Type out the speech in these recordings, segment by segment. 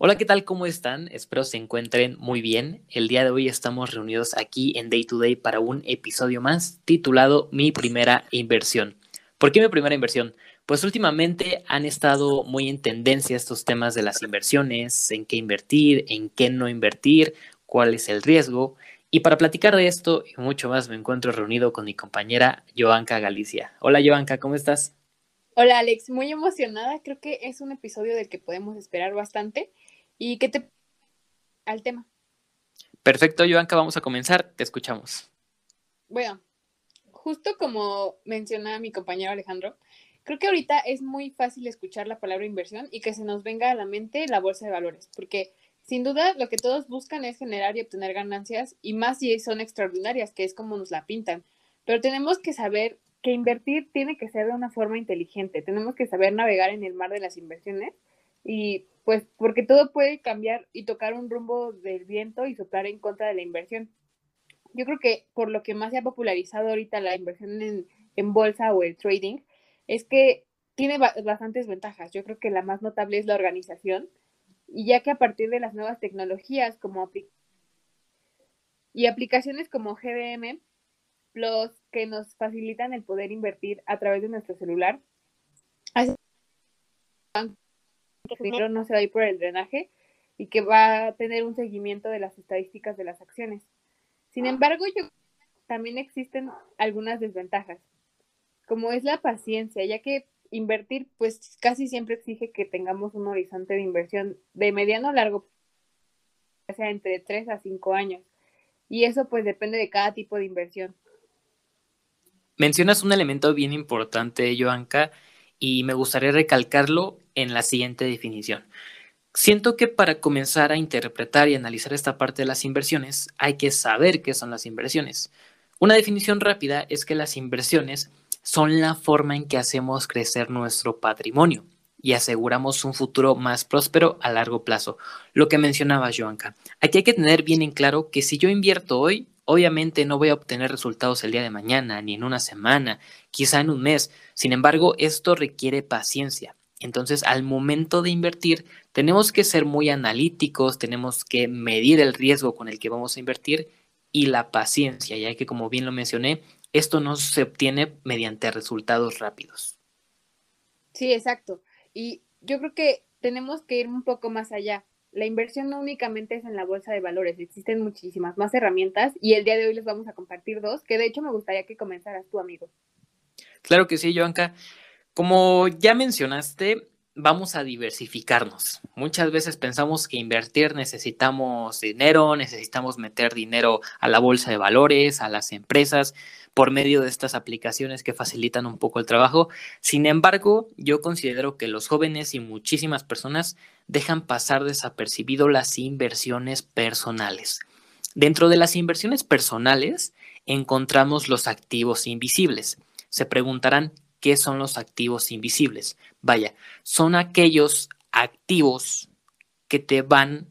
Hola, ¿qué tal? ¿Cómo están? Espero se encuentren muy bien. El día de hoy estamos reunidos aquí en Day to Day para un episodio más titulado Mi primera inversión. ¿Por qué mi primera inversión? Pues últimamente han estado muy en tendencia estos temas de las inversiones, en qué invertir, en qué no invertir, cuál es el riesgo. Y para platicar de esto y mucho más me encuentro reunido con mi compañera Joanca Galicia. Hola Joanca, ¿cómo estás? Hola Alex, muy emocionada. Creo que es un episodio del que podemos esperar bastante. ¿Y qué te al tema? Perfecto, Joanca, vamos a comenzar. Te escuchamos. Bueno, justo como mencionaba mi compañero Alejandro, creo que ahorita es muy fácil escuchar la palabra inversión y que se nos venga a la mente la bolsa de valores, porque sin duda lo que todos buscan es generar y obtener ganancias y más si son extraordinarias, que es como nos la pintan. Pero tenemos que saber que invertir tiene que ser de una forma inteligente, tenemos que saber navegar en el mar de las inversiones y pues porque todo puede cambiar y tocar un rumbo del viento y soplar en contra de la inversión. Yo creo que por lo que más se ha popularizado ahorita la inversión en, bolsa o el trading es que tiene bastantes ventajas. Yo creo que la más notable es la organización y ya que a partir de las nuevas tecnologías como y aplicaciones como GBM Plus que nos facilitan el poder invertir a través de nuestro celular, que dinero no se va a ir por el drenaje y que va a tener un seguimiento de las estadísticas de las acciones. Sin ah. embargo, yo también existen algunas desventajas, como es la paciencia, ya que invertir pues casi siempre exige que tengamos un horizonte de inversión de mediano a largo, o sea, entre 3 a 5 años. Y eso pues depende de cada tipo de inversión. Mencionas un elemento bien importante, Joanca, y me gustaría recalcarlo en la siguiente definición. Siento que para comenzar a interpretar y analizar esta parte de las inversiones hay que saber qué son las inversiones. Una definición rápida es que las inversiones son la forma en que hacemos crecer nuestro patrimonio y aseguramos un futuro más próspero a largo plazo. Lo que mencionaba Joanca. Aquí hay que tener bien en claro que si yo invierto hoy, obviamente no voy a obtener resultados el día de mañana, ni en una semana, quizá en un mes. Sin embargo, esto requiere paciencia. Entonces, al momento de invertir, tenemos que ser muy analíticos, tenemos que medir el riesgo con el que vamos a invertir y la paciencia, ya que como bien lo mencioné, esto no se obtiene mediante resultados rápidos. Sí, exacto. Y yo creo que tenemos que ir un poco más allá. La inversión no únicamente es en la bolsa de valores, existen muchísimas más herramientas y el día de hoy les vamos a compartir dos, que de hecho me gustaría que comenzaras tú, amigo. Claro que sí, Joanca. Como ya mencionaste, vamos a diversificarnos. Muchas veces pensamos que invertir necesitamos dinero, necesitamos meter dinero a la bolsa de valores, a las empresas, por medio de estas aplicaciones que facilitan un poco el trabajo. Sin embargo, yo considero que los jóvenes y muchísimas personas dejan pasar desapercibido las inversiones personales. Dentro de las inversiones personales encontramos los activos invisibles. Se preguntarán, ¿Qué son los activos invisibles? Vaya, son aquellos activos que te van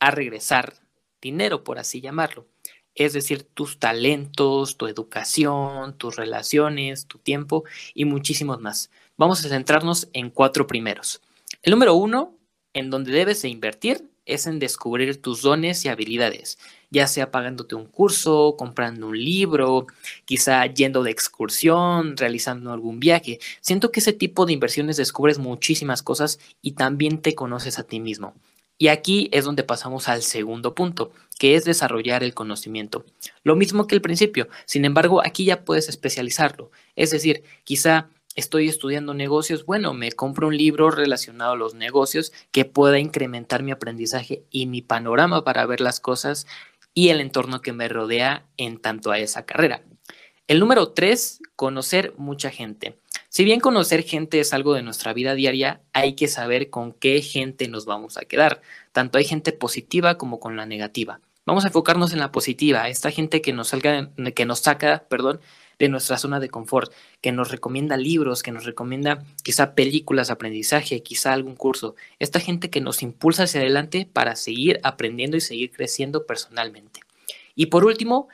a regresar dinero, por así llamarlo. Es decir, tus talentos, tu educación, tus relaciones, tu tiempo y muchísimos más. Vamos a centrarnos en cuatro primeros. El número uno, en donde debes de invertir, es en descubrir tus dones y habilidades ya sea pagándote un curso, comprando un libro, quizá yendo de excursión, realizando algún viaje. Siento que ese tipo de inversiones descubres muchísimas cosas y también te conoces a ti mismo. Y aquí es donde pasamos al segundo punto, que es desarrollar el conocimiento. Lo mismo que el principio, sin embargo, aquí ya puedes especializarlo. Es decir, quizá estoy estudiando negocios, bueno, me compro un libro relacionado a los negocios que pueda incrementar mi aprendizaje y mi panorama para ver las cosas y el entorno que me rodea en tanto a esa carrera. El número tres, conocer mucha gente. Si bien conocer gente es algo de nuestra vida diaria, hay que saber con qué gente nos vamos a quedar. Tanto hay gente positiva como con la negativa. Vamos a enfocarnos en la positiva, esta gente que nos salga, que nos saca, perdón, de nuestra zona de confort, que nos recomienda libros, que nos recomienda quizá películas, aprendizaje, quizá algún curso. Esta gente que nos impulsa hacia adelante para seguir aprendiendo y seguir creciendo personalmente. Y por último,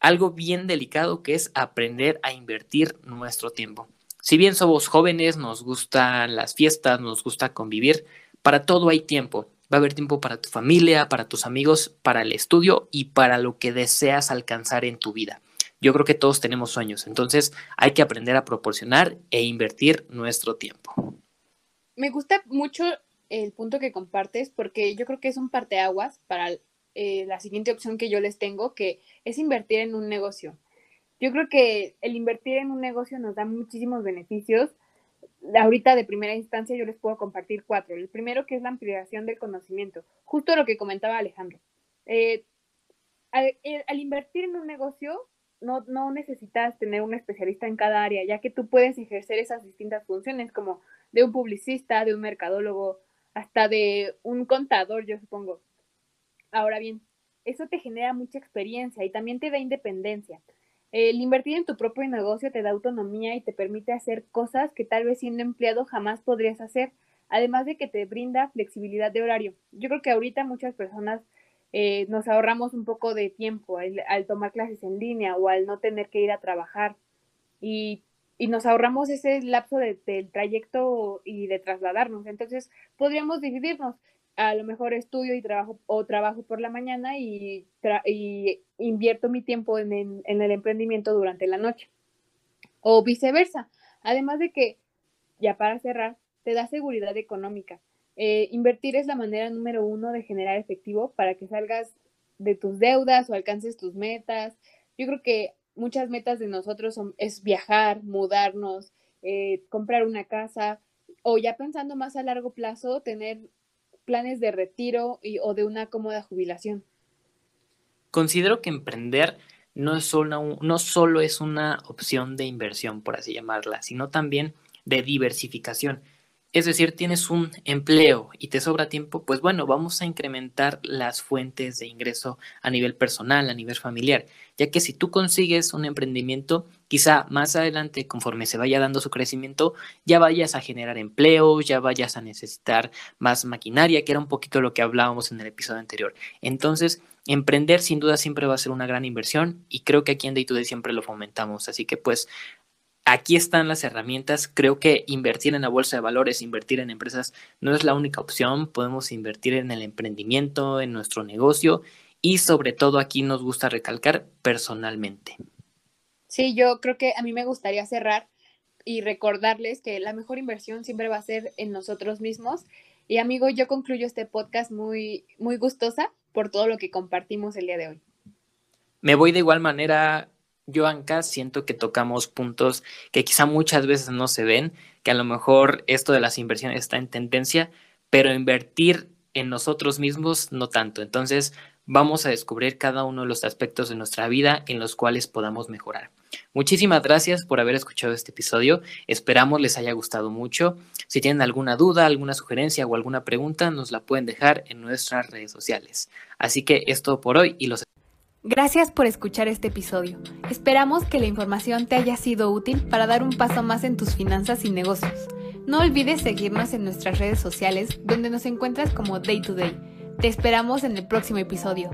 algo bien delicado que es aprender a invertir nuestro tiempo. Si bien somos jóvenes, nos gustan las fiestas, nos gusta convivir, para todo hay tiempo. Va a haber tiempo para tu familia, para tus amigos, para el estudio y para lo que deseas alcanzar en tu vida. Yo creo que todos tenemos sueños, entonces hay que aprender a proporcionar e invertir nuestro tiempo. Me gusta mucho el punto que compartes porque yo creo que es un parteaguas para eh, la siguiente opción que yo les tengo, que es invertir en un negocio. Yo creo que el invertir en un negocio nos da muchísimos beneficios. Ahorita de primera instancia yo les puedo compartir cuatro. El primero que es la ampliación del conocimiento, justo lo que comentaba Alejandro. Eh, al, al, invertir en un negocio no, no necesitas tener un especialista en cada área, ya que tú puedes ejercer esas distintas funciones, como de un publicista, de un mercadólogo, hasta de un contador, yo supongo. Ahora bien, eso te genera mucha experiencia y también te da independencia. El invertir en tu propio negocio te da autonomía y te permite hacer cosas que tal vez siendo empleado jamás podrías hacer, además de que te brinda flexibilidad de horario. Yo creo que ahorita muchas personas eh, nos ahorramos un poco de tiempo al, tomar clases en línea o al no tener que ir a trabajar y, y nos ahorramos ese lapso de, del trayecto y de trasladarnos. Entonces, podríamos dividirnos. A lo mejor estudio y trabajo o trabajo por la mañana y, y invierto mi tiempo en, en el emprendimiento durante la noche. O viceversa. Además de que, ya para cerrar, te da seguridad económica eh, invertir es la manera número uno de generar efectivo para que salgas de tus deudas o alcances tus metas. Yo creo que muchas metas de nosotros son, es viajar, mudarnos, eh, comprar una casa o ya pensando más a largo plazo, tener planes de retiro y, o de una cómoda jubilación. Considero que emprender no, es solo, no solo es una opción de inversión, por así llamarla, sino también de diversificación. Es decir, tienes un empleo y te sobra tiempo, pues bueno, vamos a incrementar las fuentes de ingreso a nivel personal, a nivel familiar, ya que si tú consigues un emprendimiento, quizá más adelante, conforme se vaya dando su crecimiento, ya vayas a generar empleo, ya vayas a necesitar más maquinaria, que era un poquito lo que hablábamos en el episodio anterior. Entonces, emprender sin duda siempre va a ser una gran inversión y creo que aquí en Day to Day siempre lo fomentamos, así que pues aquí están las herramientas. Creo que invertir en la bolsa de valores, invertir en empresas no es la única opción. Podemos invertir en el emprendimiento, en nuestro negocio y sobre todo aquí nos gusta recalcar personalmente. Sí, yo creo que a mí me gustaría cerrar y recordarles que la mejor inversión siempre va a ser en nosotros mismos. Y amigo, yo concluyo este podcast muy, muy gustosa por todo lo que compartimos el día de hoy. Me voy de igual manera yo, Anka, siento que tocamos puntos que quizá muchas veces no se ven, que a lo mejor esto de las inversiones está en tendencia, pero invertir en nosotros mismos no tanto. Entonces, vamos a descubrir cada uno de los aspectos de nuestra vida en los cuales podamos mejorar. Muchísimas gracias por haber escuchado este episodio. Esperamos les haya gustado mucho. Si tienen alguna duda, alguna sugerencia o alguna pregunta, nos la pueden dejar en nuestras redes sociales. Así que es todo por hoy y los Gracias por escuchar este episodio. Esperamos que la información te haya sido útil para dar un paso más en tus finanzas y negocios. No olvides seguirnos en nuestras redes sociales donde nos encuentras como Day to Day. Te esperamos en el próximo episodio.